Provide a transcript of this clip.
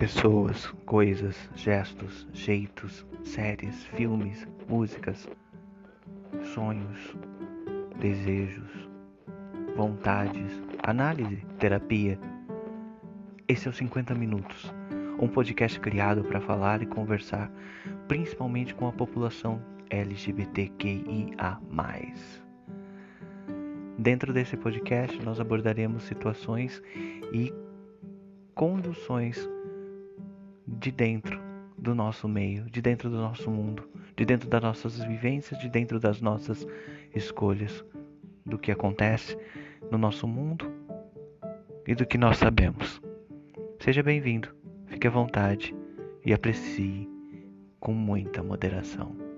pessoas, coisas, gestos, jeitos, séries, filmes, músicas, sonhos, desejos, vontades, análise, terapia. Esse é o 50 Minutos, um podcast criado para falar e conversar principalmente com a população LGBTQIA. Dentro desse podcast, nós abordaremos situações e conduções de dentro do nosso meio, de dentro do nosso mundo, de dentro das nossas vivências, de dentro das nossas escolhas, do que acontece no nosso mundo e do que nós sabemos. Seja bem-vindo, fique à vontade e aprecie com muita moderação.